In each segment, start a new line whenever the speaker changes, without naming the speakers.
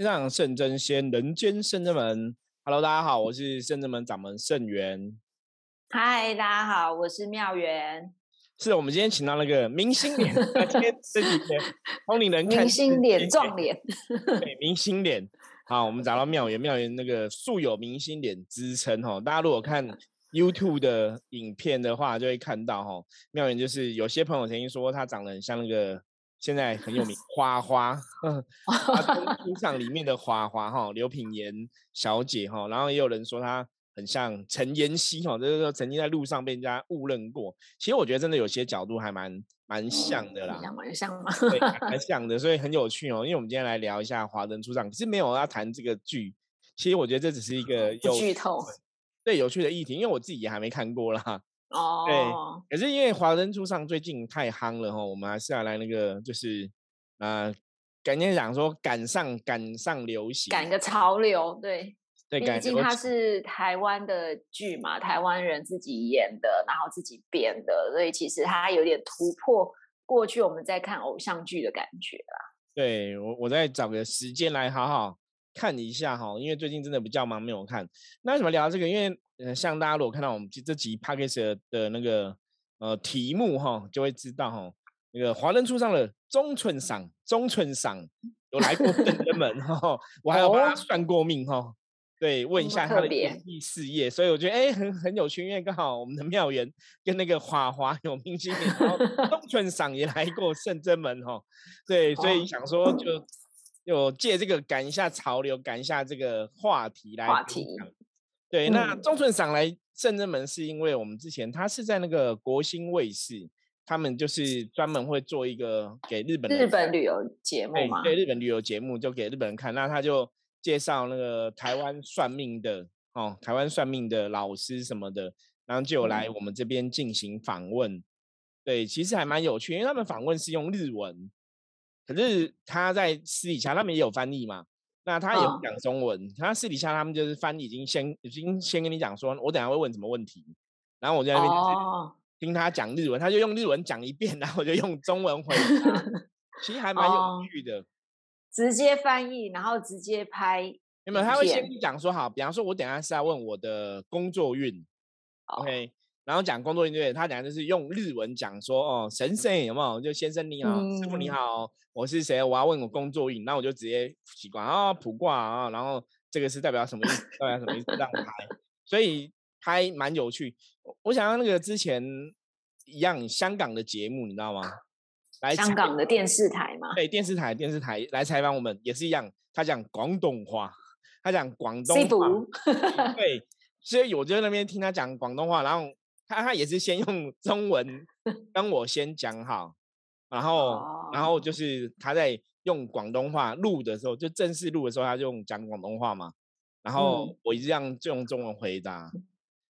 天上圣真仙，人间圣真门。Hello，大家好，我是圣真门掌门圣元。
嗨，大家好，我是妙元。
是我们今天请到那个明星脸，今天这几天同龄人
明星脸撞脸，
对，明星脸。好，我们找到妙元，妙元那个素有明星脸之称哈。大家如果看 YouTube 的影片的话，就会看到哈，妙元就是有些朋友曾经说他长得很像那个。现在很有名，花花，出场里面的花花哈，刘品言小姐哈，然后也有人说她很像陈妍希哈，就是说曾经在路上被人家误认过。其实我觉得真的有些角度还蛮蛮像的啦，
蛮像吗？
对，蛮像的，所以很有趣哦。因为我们今天来聊一下《华灯初上》，可是没有要谈这个剧。其实我觉得这只是一个有
剧透，
对有趣的议题，因为我自己也还没看过啦。
哦，
对，可是因为华灯初上最近太夯了哈，我们还是要来那个，就是啊，赶紧讲说赶上赶上流行，
赶个潮流，对，
对，
毕竟它是台湾的剧嘛，台湾人自己演的，然后自己编的，所以其实它有点突破过去我们在看偶像剧的感觉啦。
对我，我再找个时间来好好看一下哈，因为最近真的比较忙，没有看。那为什么聊这个？因为呃，像大家如果看到我们这集 p a c k a g e 的那个呃题目哈，就会知道哈，那个华灯初上的中村赏，中村赏有来过圣人门哈，我还有帮他算过命哈，对，问一下他的演艺事业，所以我觉得哎很很有趣，因为刚好我们的庙员跟那个华华有明星，然后中村赏也来过圣真门哈，对，所以想说就就借这个赶一下潮流，赶一下这个话题来
话题。
对，那中村赏来圣真门是因为我们之前他是在那个国新卫视，他们就是专门会做一个给日本
日本旅游节目嘛，
对日本旅游节目就给日本人看，那他就介绍那个台湾算命的哦，台湾算命的老师什么的，然后就有来我们这边进行访问。对，其实还蛮有趣，因为他们访问是用日文，可是他在私底下他们也有翻译嘛。那他也不讲中文，他私底下他们就是翻译，已经先已经先跟你讲说，我等下会问什么问题，然后我在那边听他讲日文，他就用日文讲一遍，然后我就用中文回答，其实还蛮有趣的。
直接翻译，然后直接拍，
有没有？他会先讲说好，比方说我等下是要问我的工作运，OK。然后讲工作对他讲就是用日文讲说哦，神神有没有？就先生你好，师傅你好，我是谁？我要问我工作运，那我就直接习惯啊，卜卦啊，然后这个是代表什么意思？代表什么意思？让 拍，所以拍蛮有趣。我想要那个之前一样香港的节目，你知道吗？
来香港的电视台嘛？
对，电视台电视台来采访我们也是一样，他讲广东话，他讲广东话，对，所以我就在那边听他讲广东话，然后。他他也是先用中文 跟我先讲好，然后然后就是他在用广东话录的时候，就正式录的时候，他就用讲广东话嘛，然后我一样就用中文回答，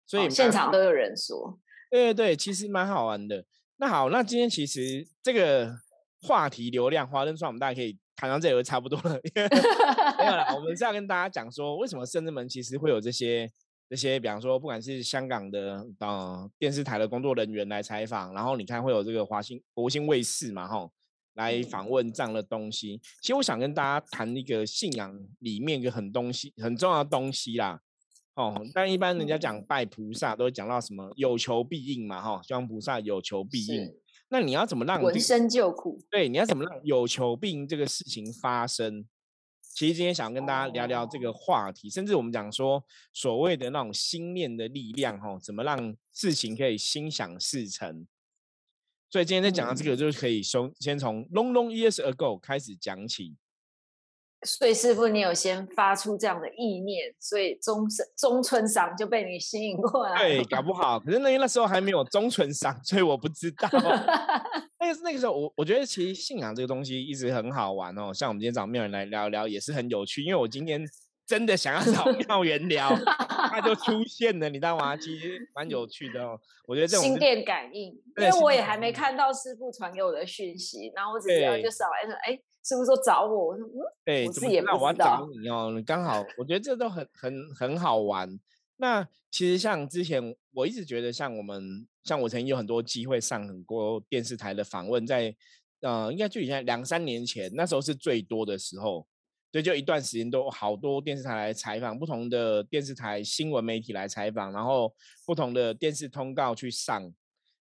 所以
现场都有人说，
对对对，其实蛮好玩的。那好，那今天其实这个话题流量华灯算，我们大家可以谈到这里就差不多了，没有了。我们是要跟大家讲说，为什么圣智门其实会有这些。这些，比方说，不管是香港的呃电视台的工作人员来采访，然后你看会有这个华星国星卫视嘛，吼，来访问这样的东西。其实我想跟大家谈一个信仰里面一个很东西很重要的东西啦，哦，但一般人家讲拜菩萨都会讲到什么有求必应嘛，哈，希望菩萨有求必应。那你要怎么让
闻声救苦？
对，你要怎么让有求必应这个事情发生？其实今天想跟大家聊聊这个话题，甚至我们讲说所谓的那种心念的力量，哈，怎么让事情可以心想事成。所以今天在讲到这个，就可以从先从 long long years ago 开始讲起。
所以师傅，你有先发出这样的意念，所以中中村赏就被你吸引过来。
对，搞不好，可是那那时候还没有中村赏，所以我不知道。那个那个时候，我我觉得其实信仰这个东西一直很好玩哦。像我们今天找妙人来聊一聊，也是很有趣。因为我今天真的想要找 妙人聊，他就出现了，你知道吗？其实蛮有趣的哦。我觉得这种
心电感应，因为我也还没看到师傅传给我的讯息，然后我只知道就扫来说，哎，师傅说找我，我说嗯，
对，
我自己也不
知道。我要找你哦，你刚好，我觉得这都很很很好玩。那其实像之前我一直觉得，像我们像我曾经有很多机会上很多电视台的访问，在呃，应该就以前两三年前，那时候是最多的时候。对，就一段时间都好多电视台来采访，不同的电视台新闻媒体来采访，然后不同的电视通告去上。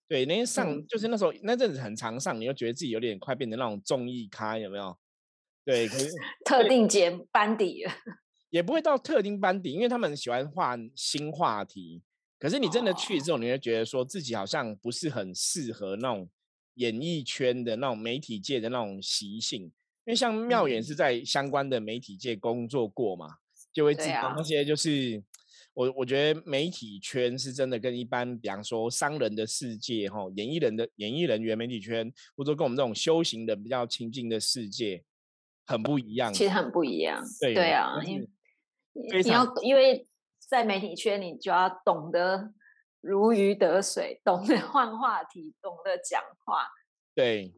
对，那些上就是那时候那阵子很常上，你又觉得自己有点快变成那种综艺咖，有没有？对，可是
特定节班底
也不会到特定班底，因为他们喜欢换新话题。可是你真的去之后，你会觉得说自己好像不是很适合那种演艺圈的那种媒体界的那种习性，因为像妙远是在相关的媒体界工作过嘛，就会知道那些就是。我我觉得媒体圈是真的跟一般，比方说商人的世界，哈，演艺人的演艺人员媒体圈，或者说跟我们这种修行的比较亲近的世界，很不一样。
其实很不一样。
对
对啊，因为你要因为在媒体圈，你就要懂得如鱼得水，懂得换话题，懂得讲话。
对，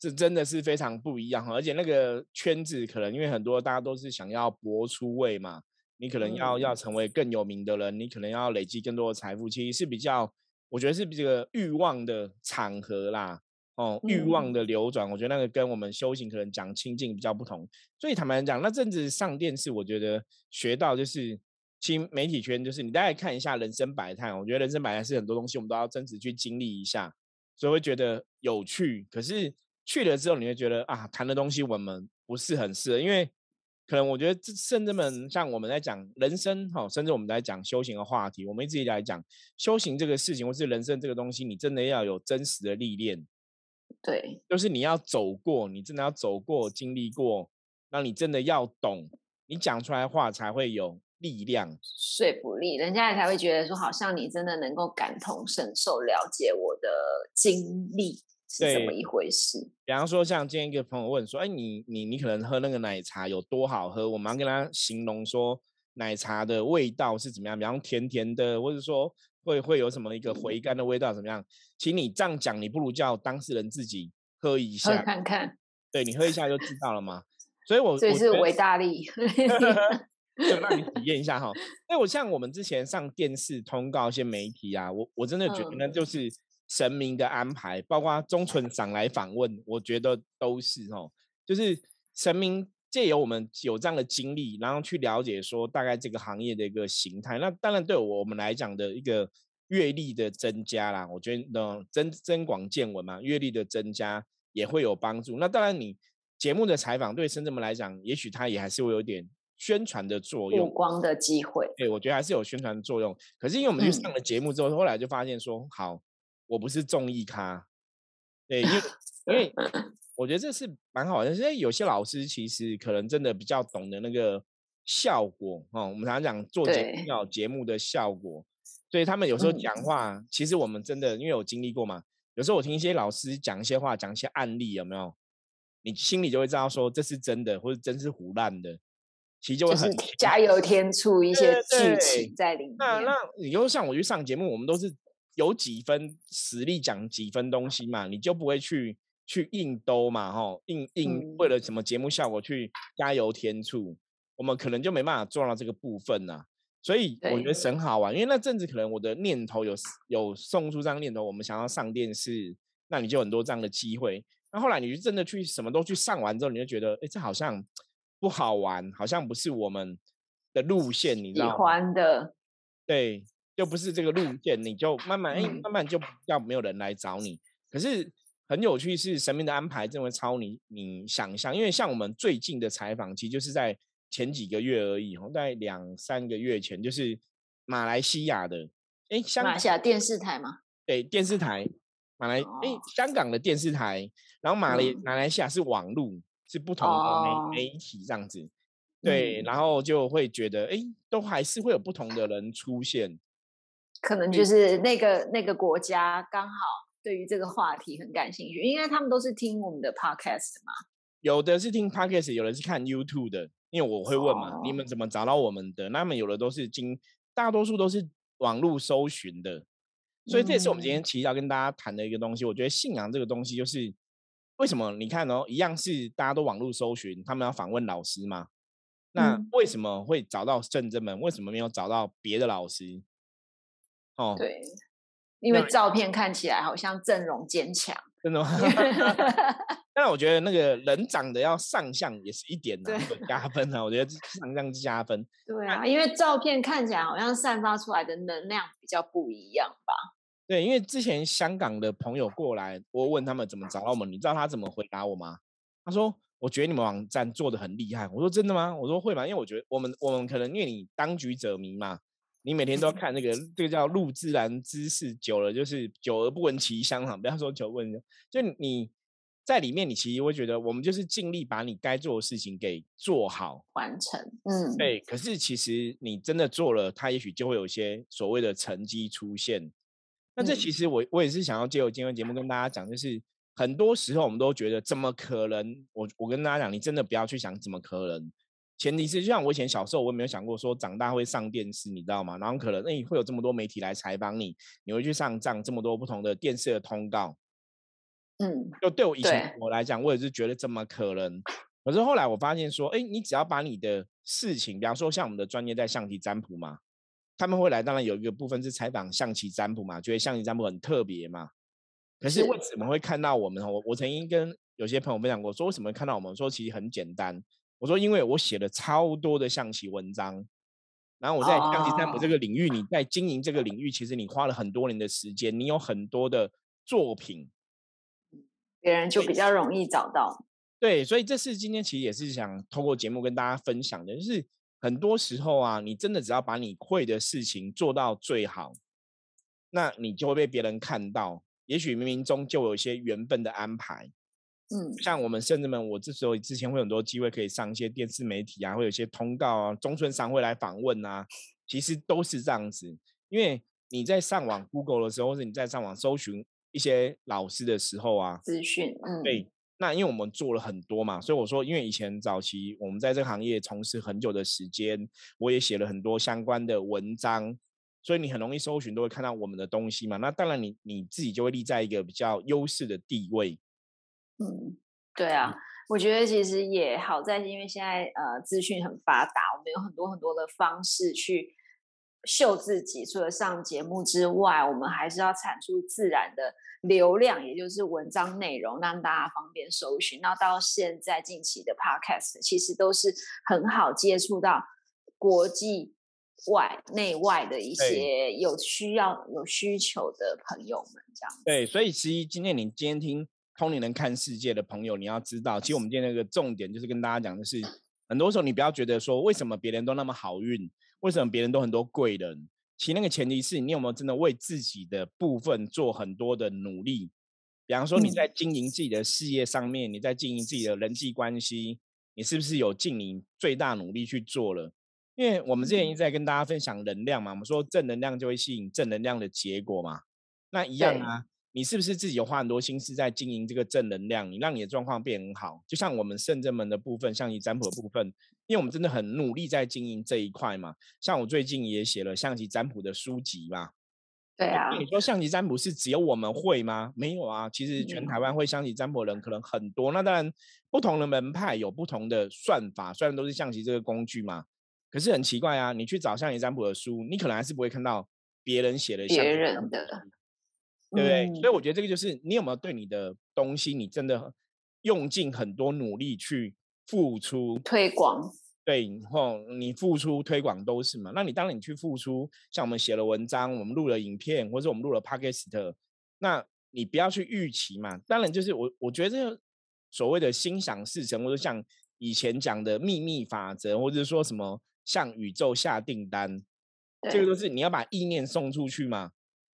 这真的是非常不一样哈。而且那个圈子，可能因为很多大家都是想要博出位嘛。你可能要要成为更有名的人，你可能要累积更多的财富，其实是比较，我觉得是这个欲望的场合啦，哦，欲望的流转，我觉得那个跟我们修行可能讲清净比较不同。所以坦白讲，那阵子上电视，我觉得学到就是，其实媒体圈就是你大概看一下人生百态，我觉得人生百态是很多东西我们都要真实去经历一下，所以会觉得有趣。可是去了之后，你会觉得啊，谈的东西我们不是很适合，因为。可能我觉得，甚至们像我们在讲人生哈，甚至我们在讲修行的话题，我们一直来讲修行这个事情，或是人生这个东西，你真的要有真实的历练。
对，
就是你要走过，你真的要走过、经历过，那你真的要懂，你讲出来话才会有力量、
说服力，人家也才会觉得说，好像你真的能够感同身受，了解我的经历。是怎么一回事？
比方说，像今天一个朋友问说：“哎，你你你可能喝那个奶茶有多好喝？”我马上跟他形容说，奶茶的味道是怎么样，比方甜甜的，或者说会会有什么一个回甘的味道怎么样？请你这样讲，你不如叫当事人自己喝一下
看看。
对你喝一下就知道了嘛。所以，我
这是维大力，
就让你体验一下哈。因为我像我们之前上电视通告一些媒体啊，我我真的觉得那就是。神明的安排，包括中村长来访问，我觉得都是哦，就是神明借由我们有这样的经历，然后去了解说大概这个行业的一个形态。那当然对我们来讲的一个阅历的增加啦，我觉得呢增增广见闻嘛，阅历的增加也会有帮助。那当然你节目的采访对深圳们来讲，也许它也还是会有点宣传的作用，
曝光的机会。
对，我觉得还是有宣传的作用。可是因为我们去上了节目之后，后来就发现说好。我不是综艺咖，对，因为因为 我觉得这是蛮好的，因为有些老师其实可能真的比较懂得那个效果哦。我们常常讲做节目要节目的效果，所以他们有时候讲话，其实我们真的因为有经历过嘛。有时候我听一些老师讲一些话，讲一些案例，有没有？你心里就会知道说这是真的，或者真是胡乱的，其实就会很
加油添醋一些剧情在里面。
那那你就像我去上节目，我们都是。有几分实力讲几分东西嘛，你就不会去去硬兜嘛，吼，硬硬为了什么节目效果去加油添醋，我们可能就没办法做到这个部分呐。所以我觉得很好玩，因为那阵子可能我的念头有有送出这样念头，我们想要上电视，那你就很多这样的机会。那后来你就真的去什么都去上完之后，你就觉得，哎，这好像不好玩，好像不是我们的路线，你知道吗？
喜欢的，
对。就不是这个路线，你就慢慢哎，慢慢就要没有人来找你。可是很有趣，是神明的安排，这么超你你想象。因为像我们最近的采访，其实就是在前几个月而已，大概两三个月前，就是马来西亚的哎，
马来西亚电视台吗？
对，电视台，马来哎，香港的电视台，然后马来马来西亚是网路，是不同的媒媒体这样子。对，然后就会觉得哎，都还是会有不同的人出现。
可能就是那个那个国家刚好对于这个话题很感兴趣，因为他们都是听我们的 podcast 嘛。
有的是听 podcast，有的是看 YouTube 的。因为我会问嘛，你们怎么找到我们的？那么有的都是经，大多数都是网络搜寻的。所以这也是我们今天其实要跟大家谈的一个东西。我觉得信仰这个东西，就是为什么你看哦，一样是大家都网络搜寻，他们要访问老师嘛？那为什么会找到圣真门？为什么没有找到别的老师？
对，因为照片看起来好像阵容坚强，
真的吗？但我觉得那个人长得要上相也是一点的加分啊，我觉得上相加分。
对啊，因为照片看起来好像散发出来的能量比较不一样吧。
对，因为之前香港的朋友过来，我问他们怎么找到我们，你知道他怎么回答我吗？他说：“我觉得你们网站做的很厉害。”我说：“真的吗？”我说：“会吗？”因为我觉得我们我们可能因为你当局者迷嘛。你每天都要看那个，这个叫入自然知识，久了就是久而不闻其香哈。不要说久闻，就你在里面，你其实会觉得我们就是尽力把你该做的事情给做好
完成。嗯，
对。可是其实你真的做了，它也许就会有一些所谓的成绩出现。那这其实我我也是想要借由今天节目跟大家讲，就是很多时候我们都觉得怎么可能？我我跟大家讲，你真的不要去想怎么可能。前提是，就像我以前小时候，我也没有想过说长大会上电视，你知道吗？然后可能哎会有这么多媒体来采访你，你会去上这样这么多不同的电视的通告，
嗯，
就对我以前我来讲，我也是觉得怎么可能？可是后来我发现说，哎，你只要把你的事情，比方说像我们的专业在象棋占卜嘛，他们会来，当然有一个部分是采访象棋占卜嘛，觉得象棋占卜很特别嘛。可是为什么会看到我们？我我曾经跟有些朋友分享过，说为什么看到我们？说其实很简单。我说，因为我写了超多的象棋文章，然后我在象棋占卜这个领域，你在经营这个领域，其实你花了很多年的时间，你有很多的作品，
别人就比较容易找到。
对，所以这是今天其实也是想透过节目跟大家分享的，就是很多时候啊，你真的只要把你会的事情做到最好，那你就会被别人看到，也许冥冥中就有一些缘分的安排。
嗯，
像我们甚至们，我之所以之前会很多机会可以上一些电视媒体啊，会有一些通告啊，中村商会来访问啊，其实都是这样子。因为你在上网 Google 的时候，或者你在上网搜寻一些老师的时候啊，
资讯，嗯，
对。那因为我们做了很多嘛，所以我说，因为以前早期我们在这个行业从事很久的时间，我也写了很多相关的文章，所以你很容易搜寻都会看到我们的东西嘛。那当然，你你自己就会立在一个比较优势的地位。
嗯，对啊，我觉得其实也好在，因为现在呃资讯很发达，我们有很多很多的方式去秀自己。除了上节目之外，我们还是要产出自然的流量，也就是文章内容，让大家方便搜寻。那到现在近期的 Podcast，其实都是很好接触到国际外、内外的一些有需要、有需求的朋友们，这样。
对，所以其实今天你今天听。通灵人看世界的朋友，你要知道，其实我们今天那个重点就是跟大家讲的是，很多时候你不要觉得说，为什么别人都那么好运，为什么别人都很多贵人，其实那个前提是你有没有真的为自己的部分做很多的努力。比方说你在经营自己的事业上面，你在经营自己的人际关系，你是不是有尽你最大努力去做了？因为我们之前一直在跟大家分享能量嘛，我们说正能量就会吸引正能量的结果嘛，那一样啊。你是不是自己有花很多心思在经营这个正能量？你让你的状况变很好，就像我们圣正门的部分，像你占卜的部分，因为我们真的很努力在经营这一块嘛。像我最近也写了象棋占卜的书籍嘛。
对啊。
你说象棋占卜是只有我们会吗？没有啊，其实全台湾会象棋占卜的人可能很多。那当然，不同的门派有不同的算法，虽然都是象棋这个工具嘛，可是很奇怪啊，你去找象棋占卜的书，你可能还是不会看到别人写的
别人的。
对不对？所以我觉得这个就是你有没有对你的东西，你真的用尽很多努力去付出
推广。
对，然后你付出推广都是嘛。那你当然你去付出，像我们写了文章，我们录了影片，或者我们录了 podcast，那你不要去预期嘛。当然就是我我觉得所谓的心想事成，或者像以前讲的秘密法则，或者说什么向宇宙下订单，这个都是你要把意念送出去嘛。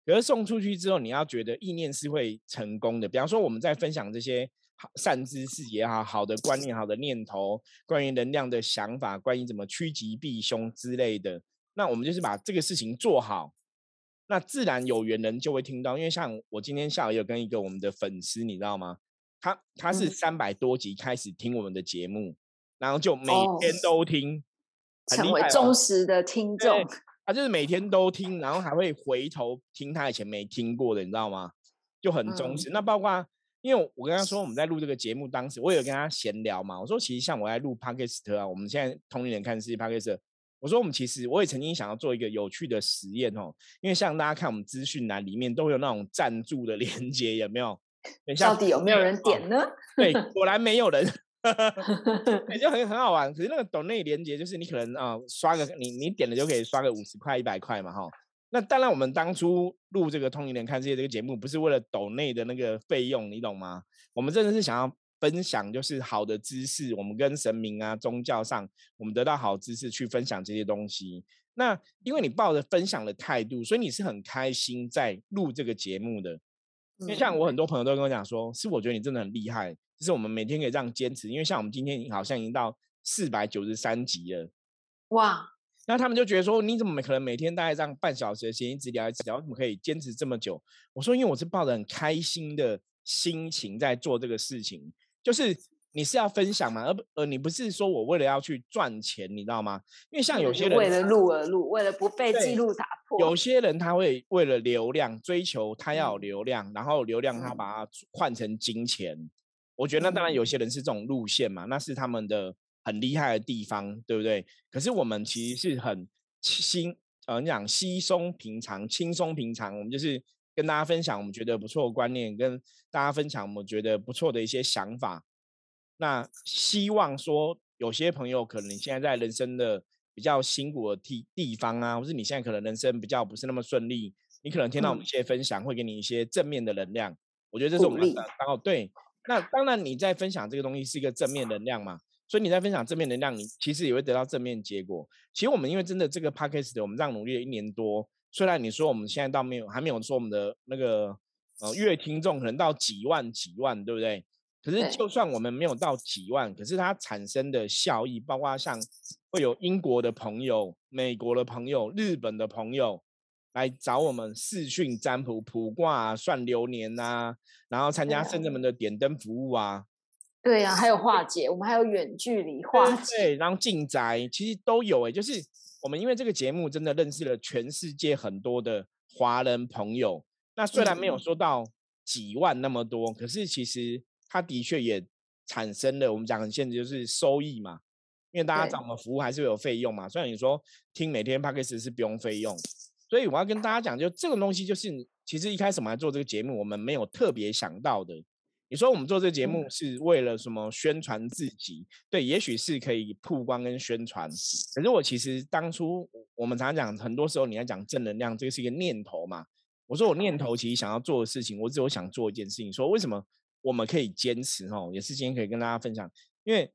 可是送出去之后，你要觉得意念是会成功的。比方说，我们在分享这些善知识也好，好的观念、好的念头，关于能量的想法，关于怎么趋吉避凶之类的，那我们就是把这个事情做好，那自然有缘人就会听到。因为像我今天下午有跟一个我们的粉丝，你知道吗？他他是三百多集开始听我们的节目，然后就每天都听，
成为忠实的听众。
他就是每天都听，然后还会回头听他以前没听过的，你知道吗？就很忠实。那包括，因为我跟他说我们在录这个节目，当时我有跟他闲聊嘛。我说其实像我在录 podcast 啊，我们现在同龄人看世界 podcast，我说我们其实我也曾经想要做一个有趣的实验哦。因为像大家看我们资讯栏里面都有那种赞助的 连接，有没有？等一下
到底有没有人点呢？
对，果然没有人，也 就很很好玩。可是那个抖内连接就是你可能啊刷个你你点了就可以刷个五十块一百块嘛哈。那当然我们当初录这个通灵人看世界这个节目不是为了抖内的那个费用，你懂吗？我们真的是想要分享就是好的知识，我们跟神明啊宗教上我们得到好知识去分享这些东西。那因为你抱着分享的态度，所以你是很开心在录这个节目的。因为像我很多朋友都跟我讲说，是我觉得你真的很厉害，就是我们每天可以这样坚持。因为像我们今天好像已经到四百九十三集了，
哇！
那他们就觉得说，你怎么可能每天大概这样半小时的时间一直聊一直聊，怎么可以坚持这么久？我说，因为我是抱着很开心的心情在做这个事情，就是。你是要分享嘛？而不呃，你不是说我为了要去赚钱，你知道吗？因为像有些人
为了录而录，为了不被记录打破。
有些人他会为了流量追求，他要流量，然后流量他把它换成金钱。我觉得那当然有些人是这种路线嘛，那是他们的很厉害的地方，对不对？可是我们其实是很轻呃你讲稀松平常、轻松平常，我们就是跟大家分享我们觉得不错的观念，跟大家分享我们觉得不错的一些想法。那希望说，有些朋友可能你现在在人生的比较辛苦的地地方啊，或是你现在可能人生比较不是那么顺利，你可能听到我们一些分享，会给你一些正面的能量。我觉得这是我们的。然后对，那当然你在分享这个东西是一个正面能量嘛，所以你在分享正面能量，你其实也会得到正面结果。其实我们因为真的这个 p a c k a g e 我们这样努力了一年多，虽然你说我们现在到没有还没有说我们的那个呃月听众可能到几万几万，对不对？可是，就算我们没有到几万，可是它产生的效益，包括像会有英国的朋友、美国的朋友、日本的朋友来找我们视讯占卜、卜卦、算流年呐，然后参加圣人们的点灯服务啊。
对呀，还有化解，我们还有远距离化解，
对，然后进宅，其实都有哎。就是我们因为这个节目，真的认识了全世界很多的华人朋友。那虽然没有说到几万那么多，可是其实。它的确也产生了我们讲很现实，就是收益嘛。因为大家找我们服务还是有费用嘛。虽然你说听每天 p a c k a g e 是不用费用，所以我要跟大家讲，就这个东西，就是其实一开始我们来做这个节目，我们没有特别想到的。你说我们做这个节目是为了什么？宣传自己？对，也许是可以曝光跟宣传。可是我其实当初我们常常讲，很多时候你要讲正能量，这个是一个念头嘛。我说我念头其实想要做的事情，我只有想做一件事情，说为什么？我们可以坚持哦，也是今天可以跟大家分享，因为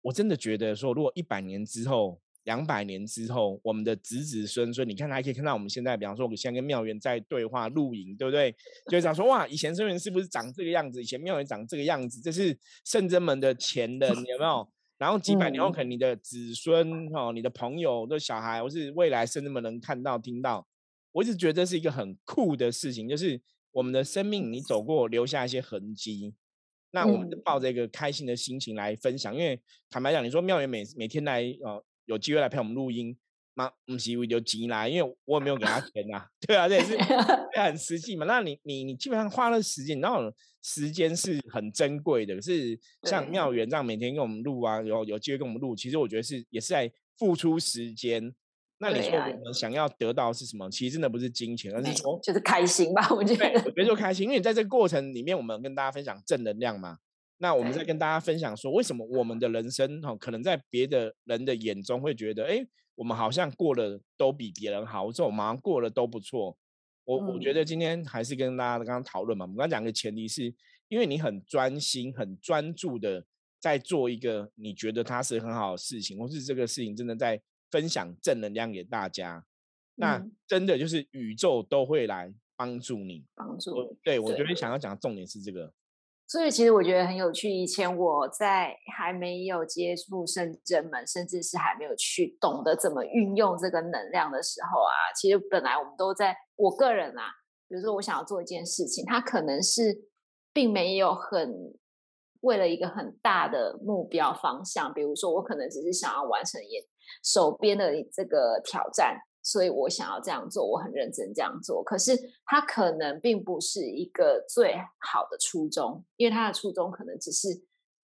我真的觉得说，如果一百年之后、两百年之后，我们的子子孙孙，你看还可以看到我们现在，比方说我们现在跟妙元在对话、录影，对不对？就讲说哇，以前圣人是不是长这个样子？以前妙元长这个样子，这是圣真门的前人，有没有？然后几百年后，可能你的子孙哦，你的朋友的小孩，或是未来圣真们能看到、听到，我一直觉得这是一个很酷的事情，就是。我们的生命，你走过，留下一些痕迹，那我们就抱着一个开心的心情来分享。因为坦白讲，你说妙元每每天来，呃，有机会来陪我们录音，妈，不是为有急啦，因为我也没有给他钱呐，对啊，这也是 很实际嘛。那你你你基本上花了时间，然后时间是很珍贵的。可是像妙元这样每天跟我们录啊，然后有机会跟我们录，其实我觉得是也是在付出时间。那你说我们想要得到是什么？其实真的不是金钱，而是说
就是开心吧。我觉得，
我觉得就 开心，因为在这个过程里面，我们跟大家分享正能量嘛。那我们在跟大家分享说，为什么我们的人生哈，可能在别的人的眼中会觉得，哎，我们好像过得都比别人好，或者我们好像过得都不错。我我觉得今天还是跟大家刚刚讨论嘛。我们刚刚讲的前提是因为你很专心、很专注的在做一个你觉得它是很好的事情，或是这个事情真的在。分享正能量给大家，那真的就是宇宙都会来帮助你。
帮助，
对我觉得想要讲的重点是这个。
所以其实我觉得很有趣。以前我在还没有接触圣真门，甚至是还没有去懂得怎么运用这个能量的时候啊，其实本来我们都在我个人啊，比如说我想要做一件事情，它可能是并没有很为了一个很大的目标方向，比如说我可能只是想要完成一。手边的这个挑战，所以我想要这样做，我很认真这样做。可是他可能并不是一个最好的初衷，因为他的初衷可能只是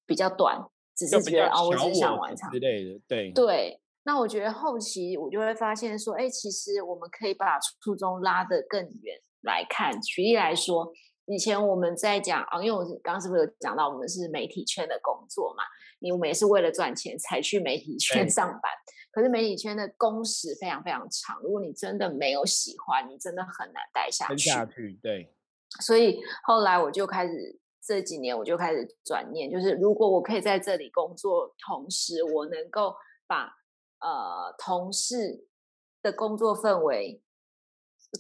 比较短，只是觉得哦，我只想完成
之类的。对
对，那我觉得后期我就会发现说，哎，其实我们可以把初衷拉得更远来看。举例来说，以前我们在讲啊，因为我刚刚是不是有讲到我们是媒体圈的工作嘛？你我们也是为了赚钱才去媒体圈上班。可是媒体圈的工时非常非常长，如果你真的没有喜欢，你真的很难待下去。
下去，对。
所以后来我就开始这几年我就开始转念，就是如果我可以在这里工作，同时我能够把呃同事的工作氛围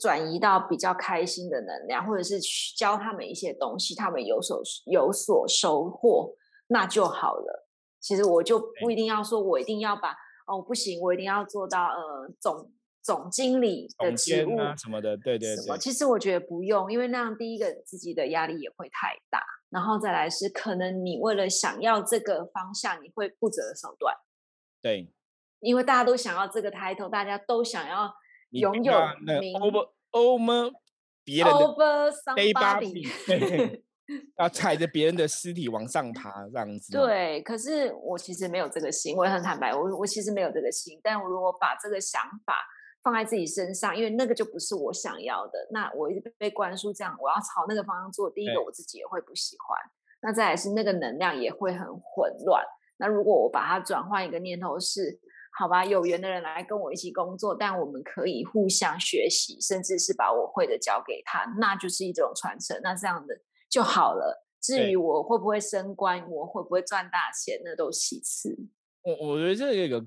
转移到比较开心的能量，或者是去教他们一些东西，他们有所有所收获，那就好了。其实我就不一定要说，我一定要把哦不行，我一定要做到呃总。总经理的职务
什么的，对对对。
其实我觉得不用，因为那样第一个自己的压力也会太大，然后再来是可能你为了想要这个方向，你会不择手段。
对，
因为大家都想要这个 title，大家都想要拥有名
over over 别人的
over somebody，
要踩着别人的尸体往上爬这样子。
对，可是我其实没有这个心，我也很坦白，我我其实没有这个心，但我如果把这个想法。放在自己身上，因为那个就不是我想要的。那我一直被灌输这样，我要朝那个方向做。第一个，我自己也会不喜欢。那再来是那个能量也会很混乱。那如果我把它转换一个念头是，好吧，有缘的人来跟我一起工作，但我们可以互相学习，甚至是把我会的交给他，那就是一种传承。那这样的就好了。至于我会不会升官，我会不会赚大钱，那都其次。
我我觉得这有个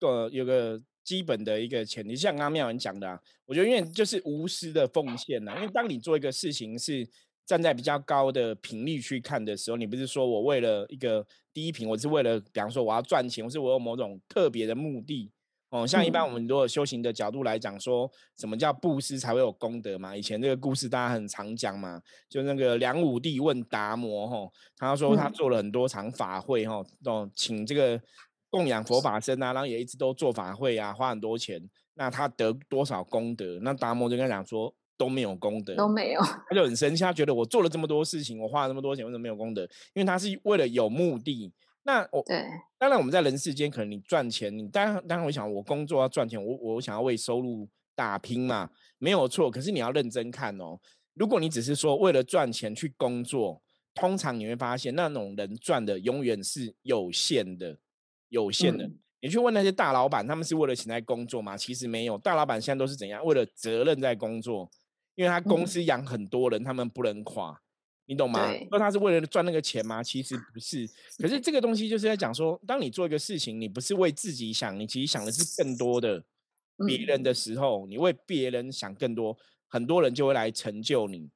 呃有个。基本的一个前提，像刚刚妙文讲的，啊，我觉得因为就是无私的奉献呐。因为当你做一个事情是站在比较高的频率去看的时候，你不是说我为了一个第一品，我是为了比方说我要赚钱，或是我有某种特别的目的哦。像一般我们如果修行的角度来讲，说什么叫布施才会有功德嘛？以前这个故事大家很常讲嘛，就那个梁武帝问达摩吼，他说他做了很多场法会吼，哦，请这个。供养佛法僧啊，然后也一直都做法会啊，花很多钱。那他得多少功德？那达摩就跟他讲说都没有功德，
都没有。
他就很生气，他觉得我做了这么多事情，我花了这么多钱，为什么没有功德？因为他是为了有目的。那我
对，
当然我们在人世间，可能你赚钱，你当然当然我想，我工作要赚钱，我我想要为收入打拼嘛，没有错。可是你要认真看哦，如果你只是说为了赚钱去工作，通常你会发现那种人赚的永远是有限的。有限的，你去问那些大老板，他们是为了钱在工作吗？其实没有，大老板现在都是怎样？为了责任在工作，因为他公司养很多人，他们不能垮，你懂吗？那他是为了赚那个钱吗？其实不是。可是这个东西就是在讲说，当你做一个事情，你不是为自己想，你其实想的是更多的别人的时候，你为别人想更多，很多人就会来成就你。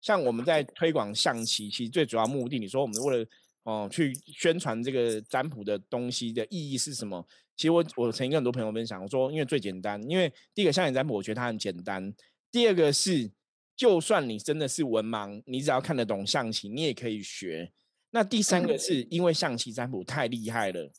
像我们在推广象棋，其实最主要目的，你说我们为了。哦，去宣传这个占卜的东西的意义是什么？其实我我曾经跟很多朋友分享，我说因为最简单，因为第一个象棋占卜，我觉得它很简单；第二个是，就算你真的是文盲，你只要看得懂象棋，你也可以学。那第三个是因为象棋占卜太厉害了，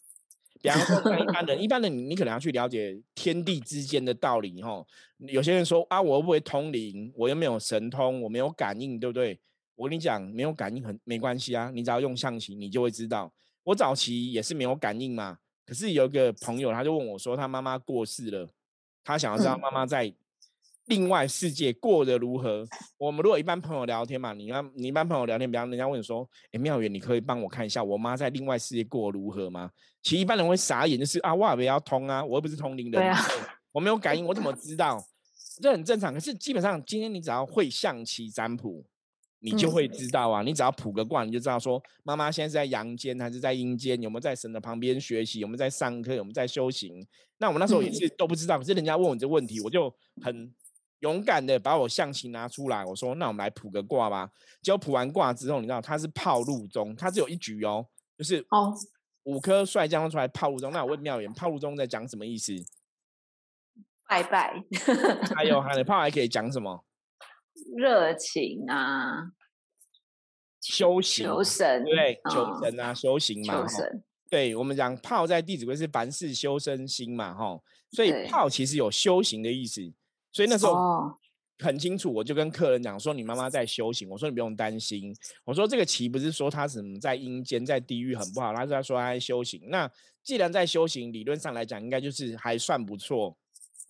比方说一般人，一般人你你可能要去了解天地之间的道理吼。有些人说啊，我不会通灵，我又没有神通，我没有感应，对不对？我跟你讲，没有感应很没关系啊，你只要用象棋，你就会知道。我早期也是没有感应嘛，可是有一个朋友，他就问我说，他妈妈过世了，他想要知道妈妈在另外世界过得如何。我们如果一般朋友聊天嘛，你看你一般朋友聊天，比方人家问说，哎，妙远，你可以帮我看一下我妈在另外世界过如何吗？其实一般人会傻眼，就是啊，我也要通啊，我又不是通灵人，我没有感应，我怎么知道？这很正常。可是基本上，今天你只要会象棋占卜。你就会知道啊，你只要卜个卦，你就知道说妈妈现在是在阳间还是在阴间，有没有在神的旁边学习，有没有在上课，有没有在修行。那我们那时候也是都不知道，可是人家问我这问题，我就很勇敢的把我象棋拿出来，我说那我们来卜个卦吧。结果卜完卦之后，你知道他是炮路中，他只有一局哦，就是哦五颗帅将出来炮路中。那我问妙言，炮路中在讲什么意思？
拜拜。
还有还有炮还可以讲什么？
热情啊，
修行、
求神，
对，求神啊，修行嘛，
求神。
对我们讲，炮在《弟子规》是凡事修身心嘛，哈，所以炮其实有修行的意思。所以那时候很清楚，我就跟客人讲说：“你妈妈在修行。”我说：“你不用担心。”我说：“这个棋不是说他什么在阴间、在地狱很不好，他是在说他在修行。那既然在修行，理论上来讲，应该就是还算不错。”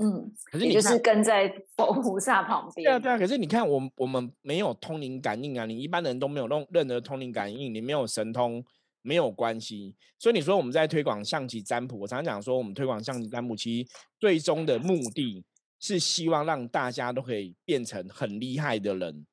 嗯，
可是
你就是跟在佛菩萨旁边。
对啊，对啊。可是你看，我我们没有通灵感应啊，你一般人都没有弄任何通灵感应，你没有神通，没有关系。所以你说我们在推广象棋占卜，我常常讲说，我们推广象棋占卜，其实最终的目的是希望让大家都可以变成很厉害的人。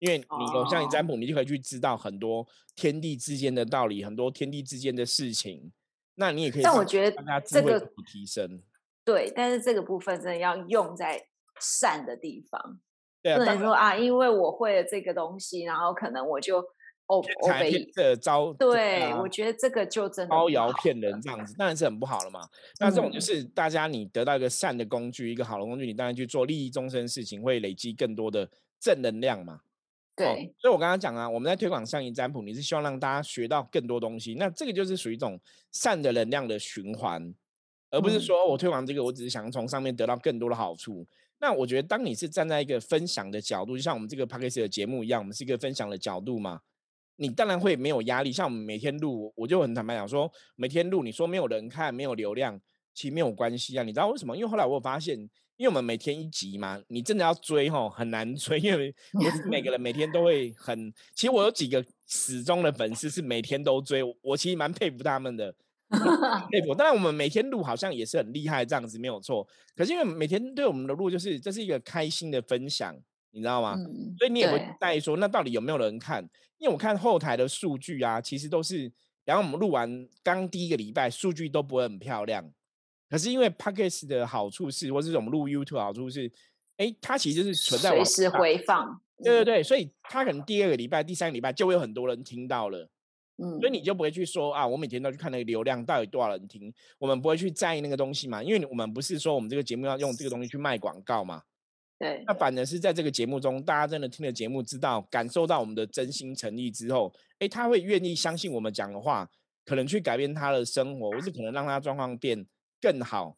因为你有像你占卜，你就可以去知道很多天地之间的道理，很多天地之间的事情。那你也可以，
但我觉得这个
提升。
对，但是这个部分真的要用在善的地方，
不
能说啊，因为我会了这个东西，然后可能我就哦哦
被这招。
对，我觉得这个就真的
招摇骗人这样子，当然是很不好了嘛。那这种就是大家你得到一个善的工具，一个好的工具，你当然去做利益终身事情，会累积更多的正能量嘛。
对，
所以我刚刚讲啊，我们在推广上一占卜，你是希望让大家学到更多东西，那这个就是属于一种善的能量的循环，而不是说我推广这个，我只是想从上面得到更多的好处。那我觉得，当你是站在一个分享的角度，就像我们这个 p a c k a g e 的节目一样，我们是一个分享的角度嘛，你当然会没有压力。像我们每天录，我就很坦白讲说，每天录，你说没有人看，没有流量，其实没有关系啊。你知道为什么？因为后来我发现。因为我们每天一集嘛，你真的要追吼很难追，因为 不是每个人每天都会很。其实我有几个始终的粉丝是每天都追，我其实蛮佩服他们的，佩服。当然我们每天录好像也是很厉害这样子没有错，可是因为每天对我们的录就是这是一个开心的分享，你知道吗？所以你也会在意说那到底有没有人看？因为我看后台的数据啊，其实都是，然后我们录完刚第一个礼拜数据都不会很漂亮。可是因为 Podcast 的好处是，或是我们录 YouTube 好处是，哎，它其实是存在
随时回放。
对对对，所以它可能第二个礼拜、第三个礼拜就会有很多人听到了。嗯，所以你就不会去说啊，我每天都去看那个流量到底多少人听，我们不会去在意那个东西嘛，因为我们不是说我们这个节目要用这个东西去卖广告嘛。
对。
那反而是在这个节目中，大家真的听了节目，知道感受到我们的真心诚意之后，哎，他会愿意相信我们讲的话，可能去改变他的生活，或是可能让他状况变更好。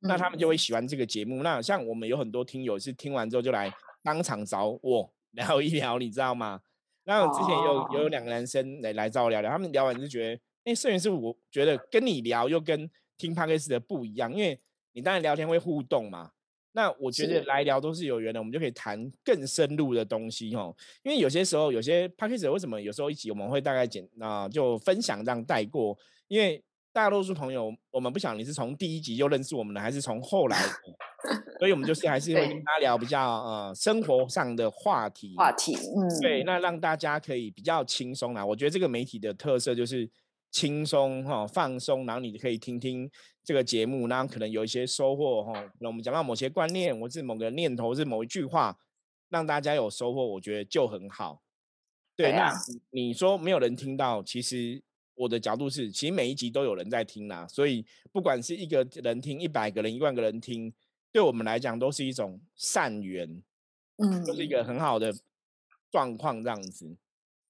那他们就会喜欢这个节目。那像我们有很多听友是听完之后就来当场找我聊一聊，你知道吗？那之前有有两个男生来来找我聊聊，他们聊完就觉得，哎，摄影师，我觉得跟你聊又跟听 podcast 的不一样，因为你当然聊天会互动嘛。那我觉得来聊都是有缘的，我们就可以谈更深入的东西哦。因为有些时候有些 podcast 为什么有时候一起我们会大概简啊就分享这样带过，因为。大多数朋友，我们不想你是从第一集就认识我们的，还是从后来的，所以我们就是还 是会跟他聊比较呃生活上的话题。
话题，嗯，
对，那让大家可以比较轻松啦。我觉得这个媒体的特色就是轻松哈，放松，然后你可以听听这个节目，然后可能有一些收获哈。那我们讲到某些观念，或是某个念头，是某一句话，让大家有收获，我觉得就很好。对，那你说没有人听到，其实。我的角度是，其实每一集都有人在听啦，所以不管是一个人听、一百个人、一万个人听，对我们来讲都是一种善缘，嗯，就是一个很好的状况这样子。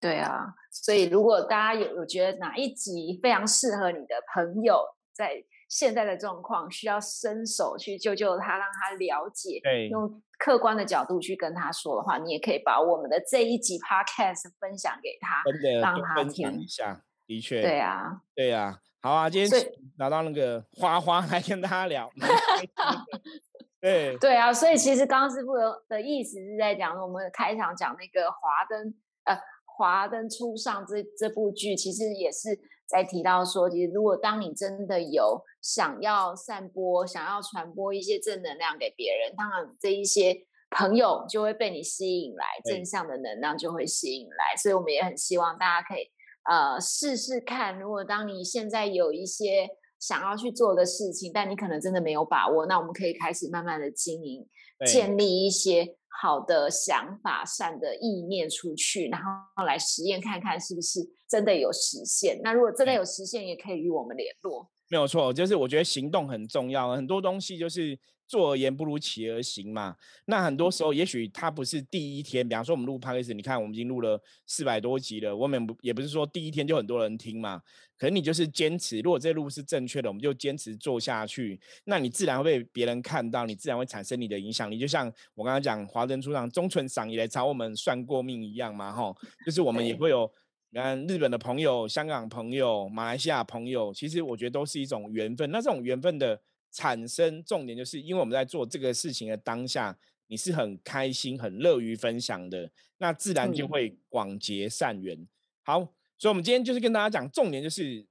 对啊，所以如果大家有有觉得哪一集非常适合你的朋友，在现在的状况需要伸手去救救他，让他了解，用客观的角度去跟他说的话，你也可以把我们的这一集 podcast 分享给他，让他听
一下。的。确，
对啊，
对啊，好啊，今天拿到那个花花来跟大家聊，对。
对啊，所以其实刚刚师傅的意思是在讲，我们开场讲那个华灯呃华灯初上这这部剧，其实也是在提到说，其实如果当你真的有想要散播、想要传播一些正能量给别人，当然这一些朋友就会被你吸引来，正向的能量就会吸引来，所以我们也很希望大家可以。呃，试试看。如果当你现在有一些想要去做的事情，但你可能真的没有把握，那我们可以开始慢慢的经营，建立一些好的想法、善的意念出去，然后来实验看看是不是真的有实现。那如果真的有实现，也可以与我们联络。
没有错，就是我觉得行动很重要，很多东西就是。做而言不如起而行嘛。那很多时候，也许它不是第一天。比方说，我们录 podcast，你看我们已经录了四百多集了。我们不也不是说第一天就很多人听嘛。可能你就是坚持，如果这路是正确的，我们就坚持做下去。那你自然会被别人看到，你自然会产生你的影响力。就像我刚刚讲，华灯初上，中村赏也来找我们算过命一样嘛，哈。就是我们也会有，你看日本的朋友、香港朋友、马来西亚朋友，其实我觉得都是一种缘分。那这种缘分的。产生重点，就是因为我们在做这个事情的当下，你是很开心、很乐于分享的，那自然就会广结善缘。好，所以我们今天就是跟大家讲，重点就是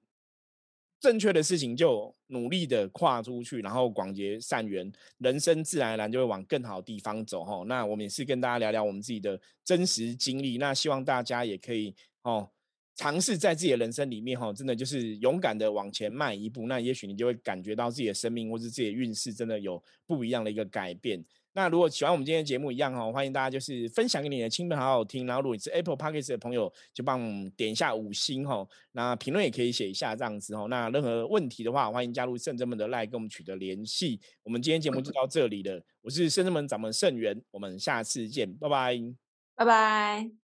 正确的事情就努力的跨出去，然后广结善缘，人生自然而然就会往更好地方走。哈，那我们也是跟大家聊聊我们自己的真实经历，那希望大家也可以哦。尝试在自己的人生里面，哈，真的就是勇敢的往前迈一步，那也许你就会感觉到自己的生命或是自己的运势真的有不一样的一个改变。那如果喜欢我们今天的节目一样哈，欢迎大家就是分享给你的亲朋好友听。然后如果你是 Apple Podcast 的朋友，就帮我们点一下五星哈。那评论也可以写一下这样子哦。那任何问题的话，欢迎加入圣真门的 Line 跟我们取得联系。我们今天节目就到这里了，我是圣真门掌门圣元，我们下次见，拜拜，
拜拜。